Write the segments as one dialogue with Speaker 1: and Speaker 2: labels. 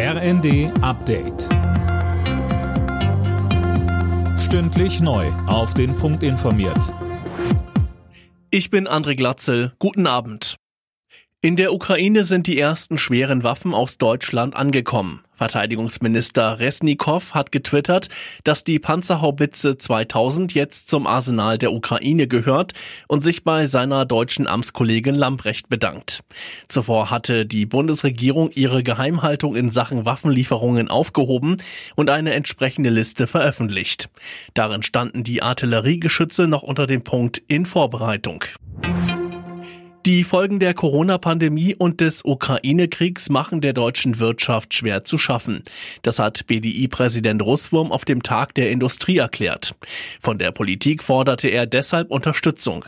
Speaker 1: RND Update. Stündlich neu. Auf den Punkt informiert.
Speaker 2: Ich bin André Glatzel. Guten Abend. In der Ukraine sind die ersten schweren Waffen aus Deutschland angekommen. Verteidigungsminister Resnikow hat getwittert, dass die Panzerhaubitze 2000 jetzt zum Arsenal der Ukraine gehört und sich bei seiner deutschen Amtskollegin Lambrecht bedankt. Zuvor hatte die Bundesregierung ihre Geheimhaltung in Sachen Waffenlieferungen aufgehoben und eine entsprechende Liste veröffentlicht. Darin standen die Artilleriegeschütze noch unter dem Punkt in Vorbereitung. Die Folgen der Corona-Pandemie und des Ukraine-Kriegs machen der deutschen Wirtschaft schwer zu schaffen. Das hat BDI-Präsident Russwurm auf dem Tag der Industrie erklärt. Von der Politik forderte er deshalb Unterstützung.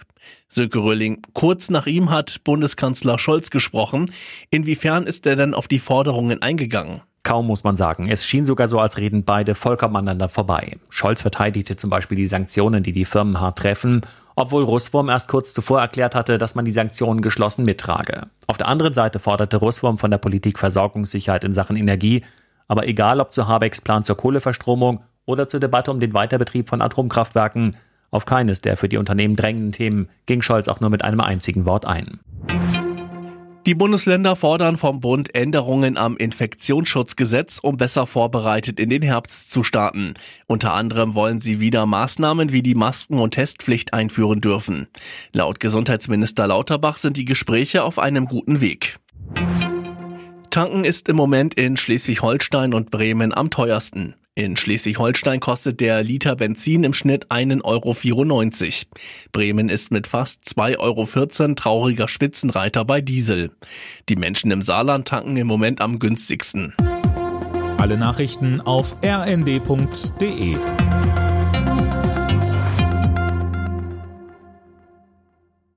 Speaker 2: Sönke Röhling, kurz nach ihm hat Bundeskanzler Scholz gesprochen. Inwiefern ist er denn auf die Forderungen eingegangen?
Speaker 3: Kaum muss man sagen. Es schien sogar so, als reden beide vollkommen aneinander vorbei. Scholz verteidigte zum Beispiel die Sanktionen, die die Firmen hart treffen obwohl Russwurm erst kurz zuvor erklärt hatte, dass man die Sanktionen geschlossen mittrage. Auf der anderen Seite forderte Russwurm von der Politik Versorgungssicherheit in Sachen Energie, aber egal ob zu Habecks Plan zur Kohleverstromung oder zur Debatte um den Weiterbetrieb von Atomkraftwerken, auf keines der für die Unternehmen drängenden Themen ging Scholz auch nur mit einem einzigen Wort ein.
Speaker 2: Die Bundesländer fordern vom Bund Änderungen am Infektionsschutzgesetz, um besser vorbereitet in den Herbst zu starten. Unter anderem wollen sie wieder Maßnahmen wie die Masken- und Testpflicht einführen dürfen. Laut Gesundheitsminister Lauterbach sind die Gespräche auf einem guten Weg. Tanken ist im Moment in Schleswig-Holstein und Bremen am teuersten. In Schleswig-Holstein kostet der Liter Benzin im Schnitt 1,94 Euro. Bremen ist mit fast 2,14 Euro trauriger Spitzenreiter bei Diesel. Die Menschen im Saarland tanken im Moment am günstigsten.
Speaker 1: Alle Nachrichten auf rnd.de